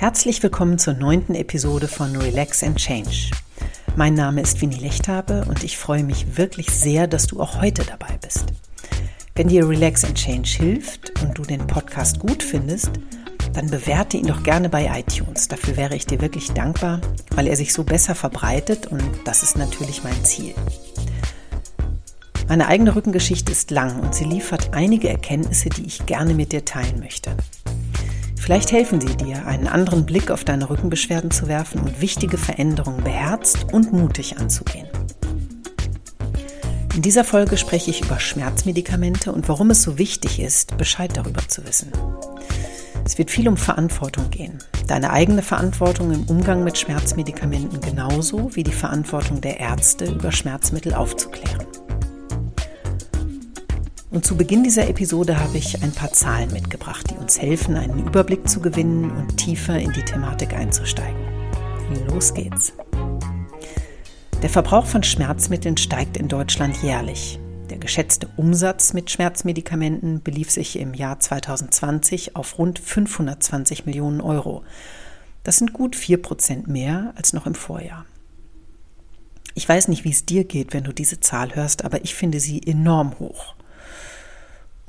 Herzlich willkommen zur neunten Episode von Relax and Change. Mein Name ist Winnie Lechthabe und ich freue mich wirklich sehr, dass du auch heute dabei bist. Wenn dir Relax and Change hilft und du den Podcast gut findest, dann bewerte ihn doch gerne bei iTunes. Dafür wäre ich dir wirklich dankbar, weil er sich so besser verbreitet und das ist natürlich mein Ziel. Meine eigene Rückengeschichte ist lang und sie liefert einige Erkenntnisse, die ich gerne mit dir teilen möchte. Vielleicht helfen sie dir, einen anderen Blick auf deine Rückenbeschwerden zu werfen und wichtige Veränderungen beherzt und mutig anzugehen. In dieser Folge spreche ich über Schmerzmedikamente und warum es so wichtig ist, Bescheid darüber zu wissen. Es wird viel um Verantwortung gehen. Deine eigene Verantwortung im Umgang mit Schmerzmedikamenten genauso wie die Verantwortung der Ärzte, über Schmerzmittel aufzuklären. Und zu Beginn dieser Episode habe ich ein paar Zahlen mitgebracht, die uns helfen, einen Überblick zu gewinnen und tiefer in die Thematik einzusteigen. Los geht's. Der Verbrauch von Schmerzmitteln steigt in Deutschland jährlich. Der geschätzte Umsatz mit Schmerzmedikamenten belief sich im Jahr 2020 auf rund 520 Millionen Euro. Das sind gut 4 Prozent mehr als noch im Vorjahr. Ich weiß nicht, wie es dir geht, wenn du diese Zahl hörst, aber ich finde sie enorm hoch.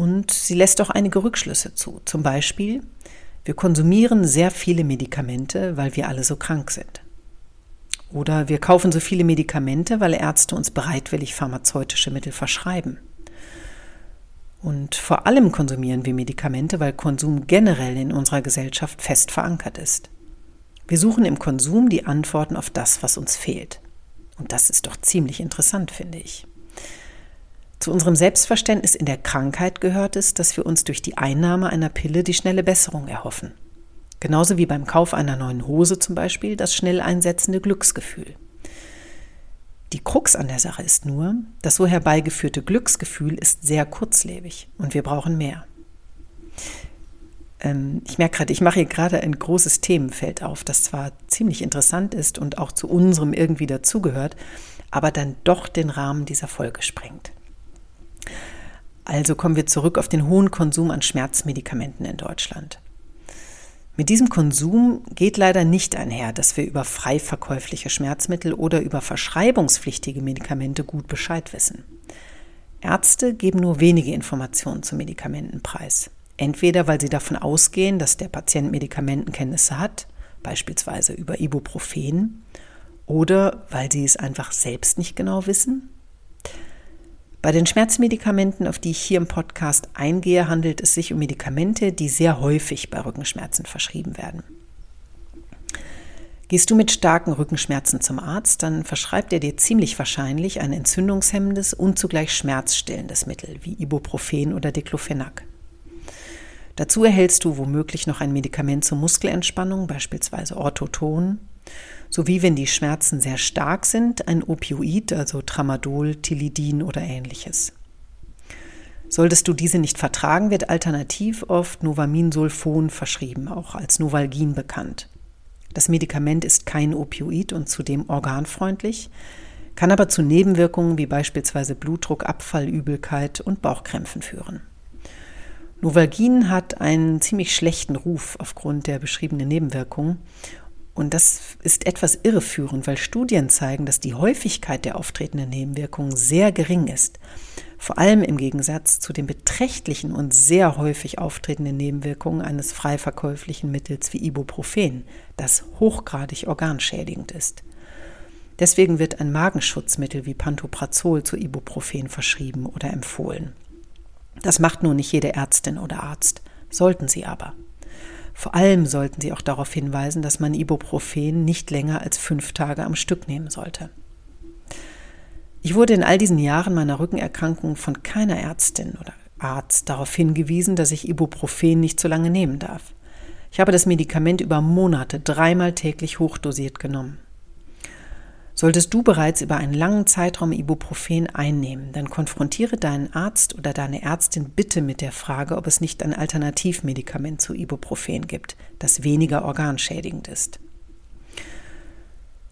Und sie lässt auch einige Rückschlüsse zu. Zum Beispiel, wir konsumieren sehr viele Medikamente, weil wir alle so krank sind. Oder wir kaufen so viele Medikamente, weil Ärzte uns bereitwillig pharmazeutische Mittel verschreiben. Und vor allem konsumieren wir Medikamente, weil Konsum generell in unserer Gesellschaft fest verankert ist. Wir suchen im Konsum die Antworten auf das, was uns fehlt. Und das ist doch ziemlich interessant, finde ich. Zu unserem Selbstverständnis in der Krankheit gehört es, dass wir uns durch die Einnahme einer Pille die schnelle Besserung erhoffen. Genauso wie beim Kauf einer neuen Hose zum Beispiel das schnell einsetzende Glücksgefühl. Die Krux an der Sache ist nur, das so herbeigeführte Glücksgefühl ist sehr kurzlebig und wir brauchen mehr. Ähm, ich merke gerade, ich mache hier gerade ein großes Themenfeld auf, das zwar ziemlich interessant ist und auch zu unserem irgendwie dazugehört, aber dann doch den Rahmen dieser Folge sprengt. Also kommen wir zurück auf den hohen Konsum an Schmerzmedikamenten in Deutschland. Mit diesem Konsum geht leider nicht einher, dass wir über frei verkäufliche Schmerzmittel oder über verschreibungspflichtige Medikamente gut Bescheid wissen. Ärzte geben nur wenige Informationen zu Medikamenten preis. Entweder weil sie davon ausgehen, dass der Patient Medikamentenkenntnisse hat, beispielsweise über Ibuprofen, oder weil sie es einfach selbst nicht genau wissen bei den Schmerzmedikamenten, auf die ich hier im Podcast eingehe, handelt es sich um Medikamente, die sehr häufig bei Rückenschmerzen verschrieben werden. Gehst du mit starken Rückenschmerzen zum Arzt, dann verschreibt er dir ziemlich wahrscheinlich ein entzündungshemmendes und zugleich schmerzstillendes Mittel wie Ibuprofen oder Diclofenac. Dazu erhältst du womöglich noch ein Medikament zur Muskelentspannung, beispielsweise Orthoton, sowie wenn die Schmerzen sehr stark sind, ein Opioid, also Tramadol, Tilidin oder ähnliches. Solltest du diese nicht vertragen, wird alternativ oft Novaminsulfon verschrieben, auch als Novalgin bekannt. Das Medikament ist kein Opioid und zudem organfreundlich, kann aber zu Nebenwirkungen wie beispielsweise Blutdruckabfall, Übelkeit und Bauchkrämpfen führen. Novalgin hat einen ziemlich schlechten Ruf aufgrund der beschriebenen Nebenwirkungen und das ist etwas irreführend, weil Studien zeigen, dass die Häufigkeit der auftretenden Nebenwirkungen sehr gering ist. Vor allem im Gegensatz zu den beträchtlichen und sehr häufig auftretenden Nebenwirkungen eines frei verkäuflichen Mittels wie Ibuprofen, das hochgradig organschädigend ist. Deswegen wird ein Magenschutzmittel wie Pantoprazol zu Ibuprofen verschrieben oder empfohlen. Das macht nur nicht jede Ärztin oder Arzt, sollten sie aber. Vor allem sollten Sie auch darauf hinweisen, dass man Ibuprofen nicht länger als fünf Tage am Stück nehmen sollte. Ich wurde in all diesen Jahren meiner Rückenerkrankung von keiner Ärztin oder Arzt darauf hingewiesen, dass ich Ibuprofen nicht so lange nehmen darf. Ich habe das Medikament über Monate dreimal täglich hochdosiert genommen. Solltest du bereits über einen langen Zeitraum Ibuprofen einnehmen, dann konfrontiere deinen Arzt oder deine Ärztin bitte mit der Frage, ob es nicht ein Alternativmedikament zu Ibuprofen gibt, das weniger organschädigend ist.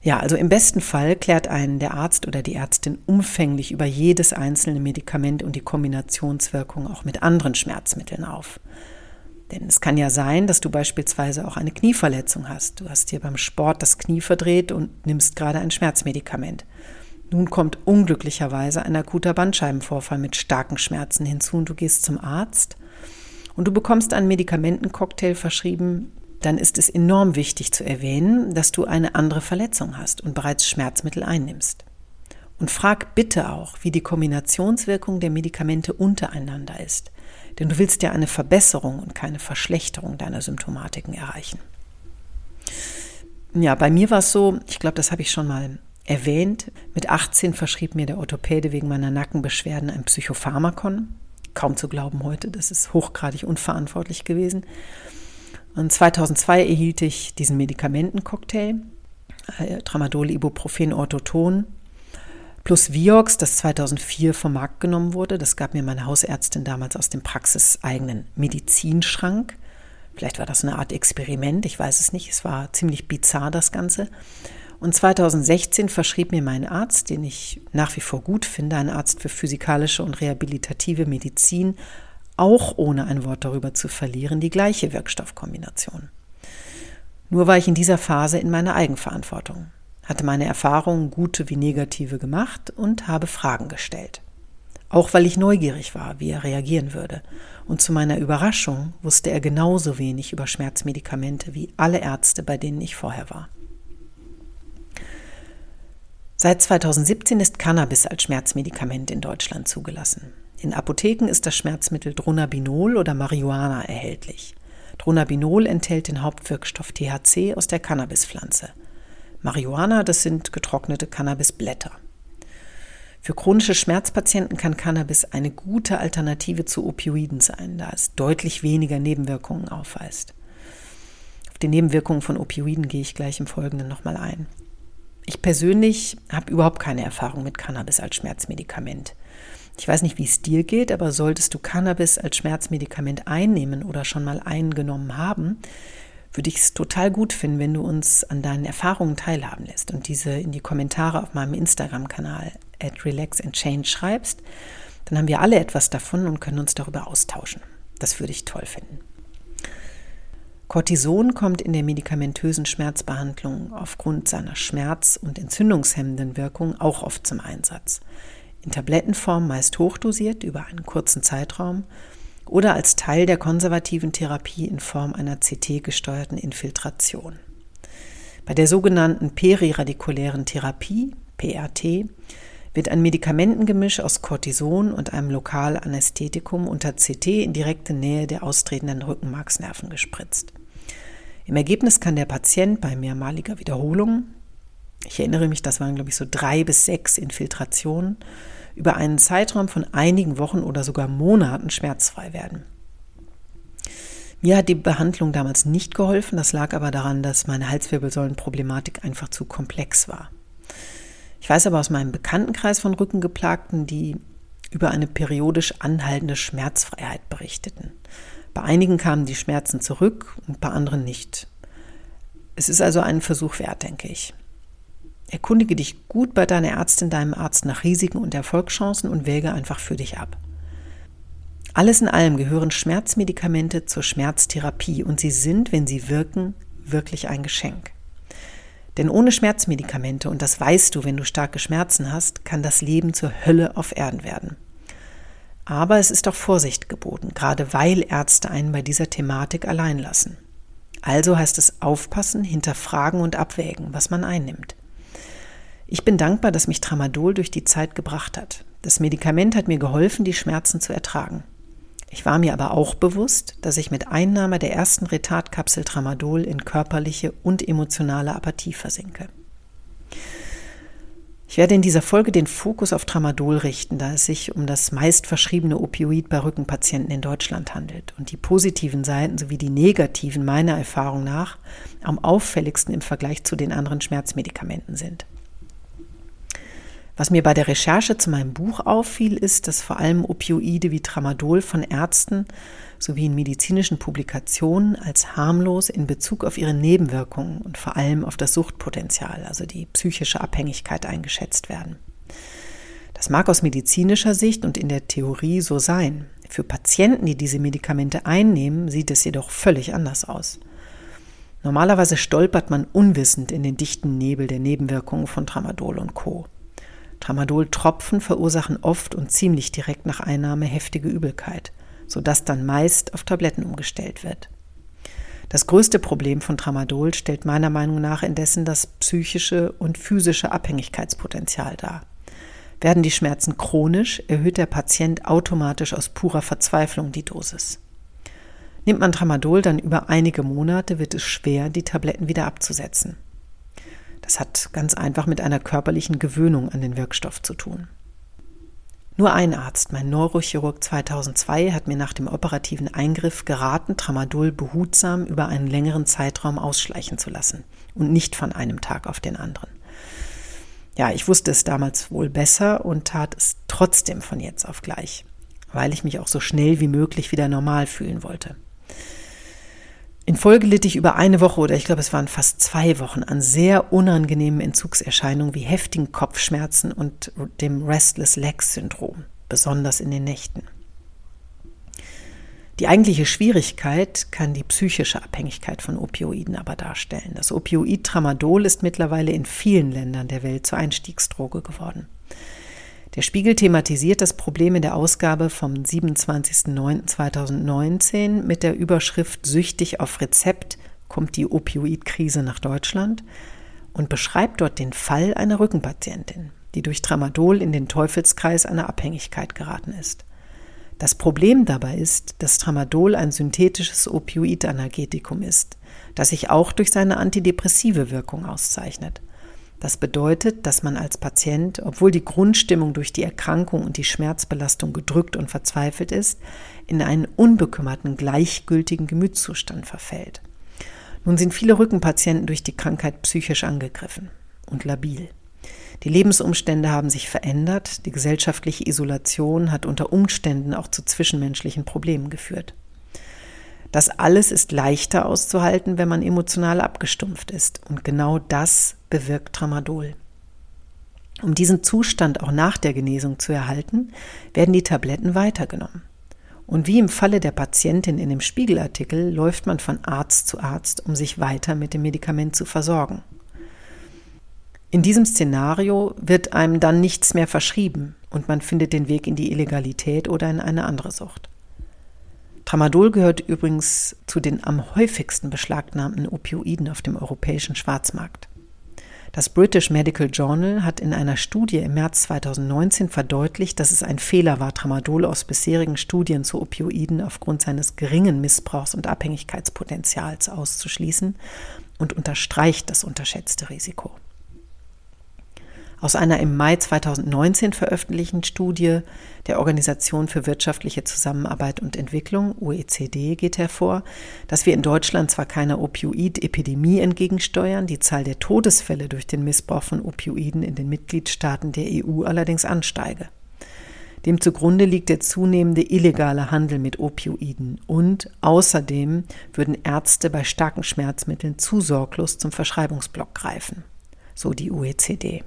Ja, also im besten Fall klärt einen der Arzt oder die Ärztin umfänglich über jedes einzelne Medikament und die Kombinationswirkung auch mit anderen Schmerzmitteln auf. Denn es kann ja sein, dass du beispielsweise auch eine Knieverletzung hast. Du hast dir beim Sport das Knie verdreht und nimmst gerade ein Schmerzmedikament. Nun kommt unglücklicherweise ein akuter Bandscheibenvorfall mit starken Schmerzen hinzu und du gehst zum Arzt und du bekommst einen Medikamentencocktail verschrieben, dann ist es enorm wichtig zu erwähnen, dass du eine andere Verletzung hast und bereits Schmerzmittel einnimmst. Und frag bitte auch, wie die Kombinationswirkung der Medikamente untereinander ist. Denn du willst ja eine Verbesserung und keine Verschlechterung deiner Symptomatiken erreichen. Ja, bei mir war es so, ich glaube, das habe ich schon mal erwähnt. Mit 18 verschrieb mir der Orthopäde wegen meiner Nackenbeschwerden ein Psychopharmakon. Kaum zu glauben heute, das ist hochgradig unverantwortlich gewesen. Und 2002 erhielt ich diesen Medikamentencocktail, äh, Tramadol, Ibuprofen, Orthoton, plus Vioxx, das 2004 vom Markt genommen wurde. Das gab mir meine Hausärztin damals aus dem praxiseigenen Medizinschrank. Vielleicht war das eine Art Experiment, ich weiß es nicht. Es war ziemlich bizarr, das Ganze. Und 2016 verschrieb mir mein Arzt, den ich nach wie vor gut finde, ein Arzt für physikalische und rehabilitative Medizin, auch ohne ein Wort darüber zu verlieren, die gleiche Wirkstoffkombination. Nur war ich in dieser Phase in meiner Eigenverantwortung, hatte meine Erfahrungen, gute wie negative, gemacht und habe Fragen gestellt. Auch weil ich neugierig war, wie er reagieren würde. Und zu meiner Überraschung wusste er genauso wenig über Schmerzmedikamente wie alle Ärzte, bei denen ich vorher war. Seit 2017 ist Cannabis als Schmerzmedikament in Deutschland zugelassen. In Apotheken ist das Schmerzmittel Dronabinol oder Marihuana erhältlich. Dronabinol enthält den Hauptwirkstoff THC aus der Cannabispflanze. Marihuana, das sind getrocknete Cannabisblätter. Für chronische Schmerzpatienten kann Cannabis eine gute Alternative zu Opioiden sein, da es deutlich weniger Nebenwirkungen aufweist. Auf die Nebenwirkungen von Opioiden gehe ich gleich im Folgenden nochmal ein. Ich persönlich habe überhaupt keine Erfahrung mit Cannabis als Schmerzmedikament. Ich weiß nicht, wie es dir geht, aber solltest du Cannabis als Schmerzmedikament einnehmen oder schon mal eingenommen haben, würde ich es total gut finden, wenn du uns an deinen Erfahrungen teilhaben lässt und diese in die Kommentare auf meinem Instagram-Kanal at Relax and Change schreibst. Dann haben wir alle etwas davon und können uns darüber austauschen. Das würde ich toll finden. Cortison kommt in der medikamentösen Schmerzbehandlung aufgrund seiner schmerz- und entzündungshemmenden Wirkung auch oft zum Einsatz in Tablettenform meist hochdosiert über einen kurzen Zeitraum oder als Teil der konservativen Therapie in Form einer CT-gesteuerten Infiltration. Bei der sogenannten periradikulären Therapie, PRT, wird ein Medikamentengemisch aus Cortison und einem Lokalanästhetikum unter CT in direkte Nähe der austretenden Rückenmarksnerven gespritzt. Im Ergebnis kann der Patient bei mehrmaliger Wiederholung ich erinnere mich, das waren, glaube ich, so drei bis sechs Infiltrationen, über einen Zeitraum von einigen Wochen oder sogar Monaten schmerzfrei werden. Mir hat die Behandlung damals nicht geholfen, das lag aber daran, dass meine Halswirbelsäulenproblematik einfach zu komplex war. Ich weiß aber aus meinem Bekanntenkreis von Rückengeplagten, die über eine periodisch anhaltende Schmerzfreiheit berichteten. Bei einigen kamen die Schmerzen zurück und bei anderen nicht. Es ist also einen Versuch wert, denke ich. Erkundige dich gut bei deiner Ärztin, deinem Arzt nach Risiken und Erfolgschancen und wäge einfach für dich ab. Alles in allem gehören Schmerzmedikamente zur Schmerztherapie und sie sind, wenn sie wirken, wirklich ein Geschenk. Denn ohne Schmerzmedikamente, und das weißt du, wenn du starke Schmerzen hast, kann das Leben zur Hölle auf Erden werden. Aber es ist auch Vorsicht geboten, gerade weil Ärzte einen bei dieser Thematik allein lassen. Also heißt es aufpassen, hinterfragen und abwägen, was man einnimmt. Ich bin dankbar, dass mich Tramadol durch die Zeit gebracht hat. Das Medikament hat mir geholfen, die Schmerzen zu ertragen. Ich war mir aber auch bewusst, dass ich mit Einnahme der ersten Retardkapsel Tramadol in körperliche und emotionale Apathie versinke. Ich werde in dieser Folge den Fokus auf Tramadol richten, da es sich um das meist verschriebene Opioid bei Rückenpatienten in Deutschland handelt und die positiven Seiten sowie die negativen meiner Erfahrung nach am auffälligsten im Vergleich zu den anderen Schmerzmedikamenten sind. Was mir bei der Recherche zu meinem Buch auffiel, ist, dass vor allem Opioide wie Tramadol von Ärzten sowie in medizinischen Publikationen als harmlos in Bezug auf ihre Nebenwirkungen und vor allem auf das Suchtpotenzial, also die psychische Abhängigkeit eingeschätzt werden. Das mag aus medizinischer Sicht und in der Theorie so sein. Für Patienten, die diese Medikamente einnehmen, sieht es jedoch völlig anders aus. Normalerweise stolpert man unwissend in den dichten Nebel der Nebenwirkungen von Tramadol und Co. Tramadol-Tropfen verursachen oft und ziemlich direkt nach Einnahme heftige Übelkeit, sodass dann meist auf Tabletten umgestellt wird. Das größte Problem von Tramadol stellt meiner Meinung nach indessen das psychische und physische Abhängigkeitspotenzial dar. Werden die Schmerzen chronisch, erhöht der Patient automatisch aus purer Verzweiflung die Dosis. Nimmt man Tramadol dann über einige Monate, wird es schwer, die Tabletten wieder abzusetzen. Das hat ganz einfach mit einer körperlichen Gewöhnung an den Wirkstoff zu tun. Nur ein Arzt, mein Neurochirurg 2002, hat mir nach dem operativen Eingriff geraten, Tramadol behutsam über einen längeren Zeitraum ausschleichen zu lassen und nicht von einem Tag auf den anderen. Ja, ich wusste es damals wohl besser und tat es trotzdem von jetzt auf gleich, weil ich mich auch so schnell wie möglich wieder normal fühlen wollte. In Folge litt ich über eine Woche oder ich glaube es waren fast zwei Wochen an sehr unangenehmen Entzugserscheinungen wie heftigen Kopfschmerzen und dem Restless Legs Syndrom, besonders in den Nächten. Die eigentliche Schwierigkeit kann die psychische Abhängigkeit von Opioiden aber darstellen. Das Opioid Tramadol ist mittlerweile in vielen Ländern der Welt zur Einstiegsdroge geworden. Der Spiegel thematisiert das Problem in der Ausgabe vom 27.09.2019 mit der Überschrift Süchtig auf Rezept kommt die Opioidkrise nach Deutschland und beschreibt dort den Fall einer Rückenpatientin, die durch Tramadol in den Teufelskreis einer Abhängigkeit geraten ist. Das Problem dabei ist, dass Tramadol ein synthetisches Opioidanalgetikum ist, das sich auch durch seine antidepressive Wirkung auszeichnet. Das bedeutet, dass man als Patient, obwohl die Grundstimmung durch die Erkrankung und die Schmerzbelastung gedrückt und verzweifelt ist, in einen unbekümmerten, gleichgültigen Gemütszustand verfällt. Nun sind viele Rückenpatienten durch die Krankheit psychisch angegriffen und labil. Die Lebensumstände haben sich verändert, die gesellschaftliche Isolation hat unter Umständen auch zu zwischenmenschlichen Problemen geführt. Das alles ist leichter auszuhalten, wenn man emotional abgestumpft ist. Und genau das bewirkt Tramadol. Um diesen Zustand auch nach der Genesung zu erhalten, werden die Tabletten weitergenommen. Und wie im Falle der Patientin in dem Spiegelartikel läuft man von Arzt zu Arzt, um sich weiter mit dem Medikament zu versorgen. In diesem Szenario wird einem dann nichts mehr verschrieben und man findet den Weg in die Illegalität oder in eine andere Sucht. Tramadol gehört übrigens zu den am häufigsten beschlagnahmten Opioiden auf dem europäischen Schwarzmarkt. Das British Medical Journal hat in einer Studie im März 2019 verdeutlicht, dass es ein Fehler war, Tramadol aus bisherigen Studien zu Opioiden aufgrund seines geringen Missbrauchs und Abhängigkeitspotenzials auszuschließen und unterstreicht das unterschätzte Risiko. Aus einer im Mai 2019 veröffentlichten Studie der Organisation für wirtschaftliche Zusammenarbeit und Entwicklung, OECD, geht hervor, dass wir in Deutschland zwar keiner Opioid-Epidemie entgegensteuern, die Zahl der Todesfälle durch den Missbrauch von Opioiden in den Mitgliedstaaten der EU allerdings ansteige. Dem zugrunde liegt der zunehmende illegale Handel mit Opioiden und außerdem würden Ärzte bei starken Schmerzmitteln zu sorglos zum Verschreibungsblock greifen, so die OECD.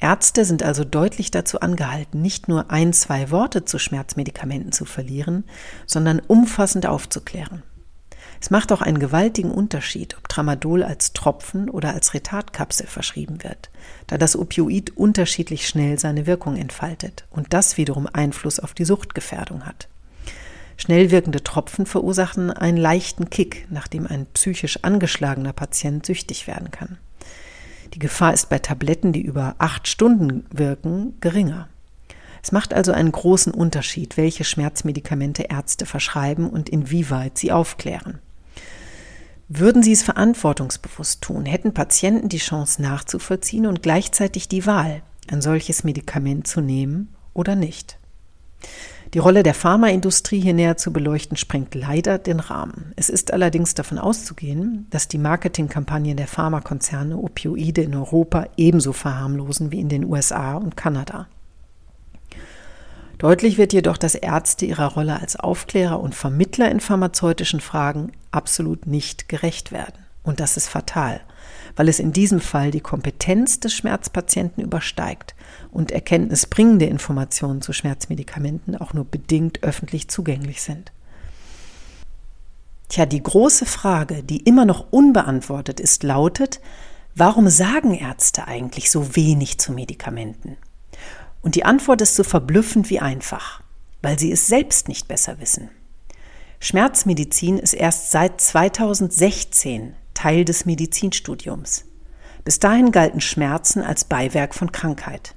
Ärzte sind also deutlich dazu angehalten, nicht nur ein, zwei Worte zu Schmerzmedikamenten zu verlieren, sondern umfassend aufzuklären. Es macht auch einen gewaltigen Unterschied, ob Tramadol als Tropfen oder als Retardkapsel verschrieben wird, da das Opioid unterschiedlich schnell seine Wirkung entfaltet und das wiederum Einfluss auf die Suchtgefährdung hat. Schnell wirkende Tropfen verursachen einen leichten Kick, nachdem ein psychisch angeschlagener Patient süchtig werden kann. Die Gefahr ist bei Tabletten, die über acht Stunden wirken, geringer. Es macht also einen großen Unterschied, welche Schmerzmedikamente Ärzte verschreiben und inwieweit sie aufklären. Würden sie es verantwortungsbewusst tun, hätten Patienten die Chance nachzuvollziehen und gleichzeitig die Wahl, ein solches Medikament zu nehmen oder nicht. Die Rolle der Pharmaindustrie hier näher zu beleuchten, sprengt leider den Rahmen. Es ist allerdings davon auszugehen, dass die Marketingkampagnen der Pharmakonzerne Opioide in Europa ebenso verharmlosen wie in den USA und Kanada. Deutlich wird jedoch, dass Ärzte ihrer Rolle als Aufklärer und Vermittler in pharmazeutischen Fragen absolut nicht gerecht werden Und das ist fatal, weil es in diesem Fall die Kompetenz des Schmerzpatienten übersteigt und erkenntnisbringende Informationen zu Schmerzmedikamenten auch nur bedingt öffentlich zugänglich sind. Tja, die große Frage, die immer noch unbeantwortet ist, lautet, warum sagen Ärzte eigentlich so wenig zu Medikamenten? Und die Antwort ist so verblüffend wie einfach, weil sie es selbst nicht besser wissen. Schmerzmedizin ist erst seit 2016 Teil des Medizinstudiums. Bis dahin galten Schmerzen als Beiwerk von Krankheit.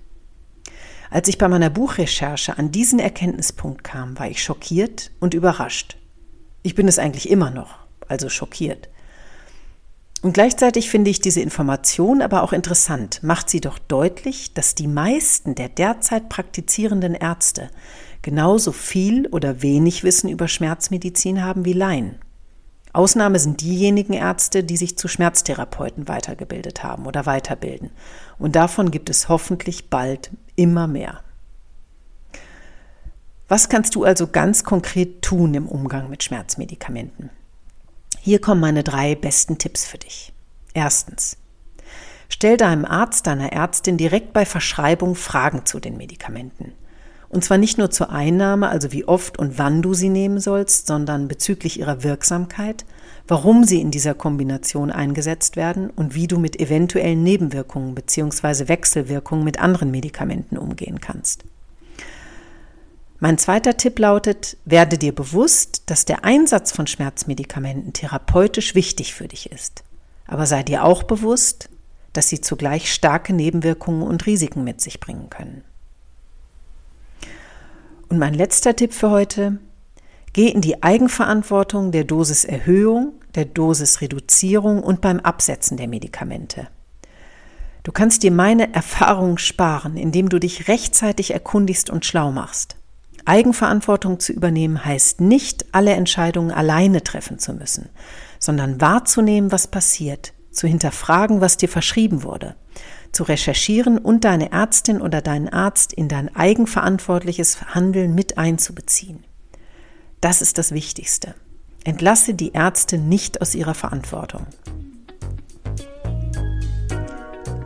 Als ich bei meiner Buchrecherche an diesen Erkenntnispunkt kam, war ich schockiert und überrascht. Ich bin es eigentlich immer noch, also schockiert. Und gleichzeitig finde ich diese Information aber auch interessant, macht sie doch deutlich, dass die meisten der derzeit praktizierenden Ärzte genauso viel oder wenig Wissen über Schmerzmedizin haben wie Laien. Ausnahme sind diejenigen Ärzte, die sich zu Schmerztherapeuten weitergebildet haben oder weiterbilden. Und davon gibt es hoffentlich bald immer mehr. Was kannst du also ganz konkret tun im Umgang mit Schmerzmedikamenten? Hier kommen meine drei besten Tipps für dich. Erstens. Stell deinem Arzt, deiner Ärztin direkt bei Verschreibung Fragen zu den Medikamenten. Und zwar nicht nur zur Einnahme, also wie oft und wann du sie nehmen sollst, sondern bezüglich ihrer Wirksamkeit, warum sie in dieser Kombination eingesetzt werden und wie du mit eventuellen Nebenwirkungen bzw. Wechselwirkungen mit anderen Medikamenten umgehen kannst. Mein zweiter Tipp lautet, werde dir bewusst, dass der Einsatz von Schmerzmedikamenten therapeutisch wichtig für dich ist. Aber sei dir auch bewusst, dass sie zugleich starke Nebenwirkungen und Risiken mit sich bringen können. Und mein letzter Tipp für heute, geh in die Eigenverantwortung der Dosiserhöhung, der Dosisreduzierung und beim Absetzen der Medikamente. Du kannst dir meine Erfahrungen sparen, indem du dich rechtzeitig erkundigst und schlau machst. Eigenverantwortung zu übernehmen heißt nicht, alle Entscheidungen alleine treffen zu müssen, sondern wahrzunehmen, was passiert, zu hinterfragen, was dir verschrieben wurde, zu recherchieren und deine Ärztin oder deinen Arzt in dein eigenverantwortliches Handeln mit einzubeziehen. Das ist das Wichtigste. Entlasse die Ärzte nicht aus ihrer Verantwortung.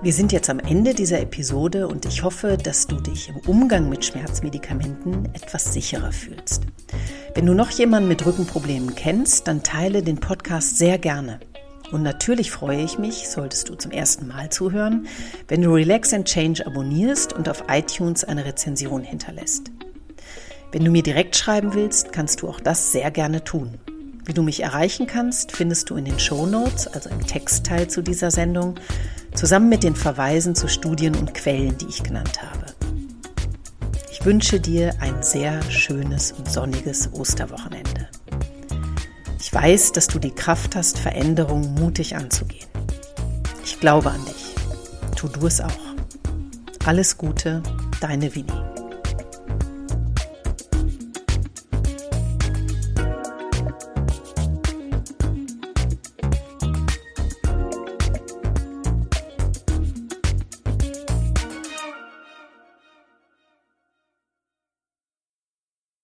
Wir sind jetzt am Ende dieser Episode und ich hoffe, dass du dich im Umgang mit Schmerzmedikamenten etwas sicherer fühlst. Wenn du noch jemanden mit Rückenproblemen kennst, dann teile den Podcast sehr gerne. Und natürlich freue ich mich, solltest du zum ersten Mal zuhören, wenn du Relax and Change abonnierst und auf iTunes eine Rezension hinterlässt. Wenn du mir direkt schreiben willst, kannst du auch das sehr gerne tun. Wie du mich erreichen kannst, findest du in den Show Notes, also im Textteil zu dieser Sendung, zusammen mit den Verweisen zu Studien und Quellen, die ich genannt habe. Ich wünsche dir ein sehr schönes und sonniges Osterwochenende. Ich weiß, dass du die Kraft hast, Veränderungen mutig anzugehen. Ich glaube an dich. Tu du es auch. Alles Gute, deine Winnie.